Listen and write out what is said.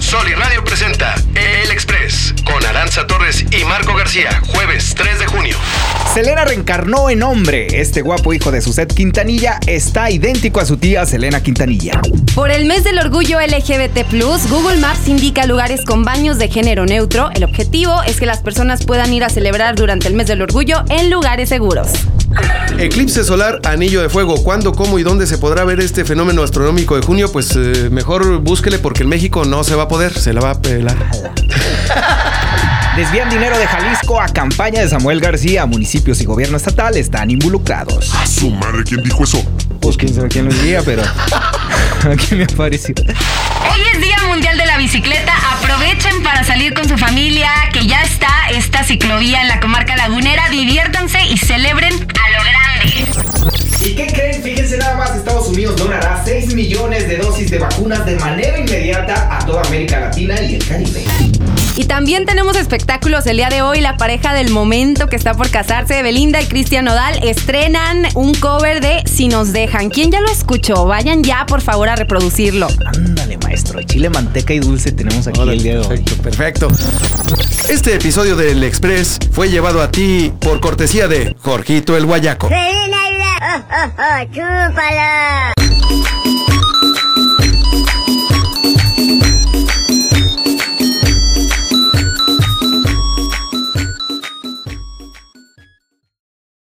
Sol y Radio presenta El Express con Aranza Torres y Marco García, jueves 3 de junio. Selena reencarnó en hombre. Este guapo hijo de Suset Quintanilla está idéntico a su tía Selena Quintanilla. Por el mes del orgullo LGBT, Google Maps indica lugares con baños de género neutro. El objetivo es que las personas puedan ir a celebrar durante el mes del orgullo en lugares seguros. Eclipse solar, anillo de fuego. ¿Cuándo, cómo y dónde se podrá ver este fenómeno astronómico de junio? Pues eh, mejor búsquele porque en México no se va a poder, se la va a pelar. Desvían dinero de Jalisco a campaña de Samuel García. Municipios y gobierno estatal están involucrados. A su madre, ¿quién dijo eso? Pues quién sabe quién lo diría, pero aquí me apareció. Hoy es Día Mundial de la Bicicleta. Aprovechen para salir con su familia, que ya está esta ciclovía en la comarca lagunera. Diviértanse y celebren Unidos donará 6 millones de dosis de vacunas de manera inmediata a toda América Latina y el Caribe. Y también tenemos espectáculos el día de hoy. La pareja del momento que está por casarse, Belinda y Cristian Nodal, estrenan un cover de Si nos dejan. ¿Quién ya lo escuchó? Vayan ya, por favor, a reproducirlo. Ándale, maestro. Chile, manteca y dulce tenemos aquí el día de hoy. Perfecto, perfecto. Este episodio del Express fue llevado a ti por cortesía de Jorgito el Guayaco. 哦哦出发了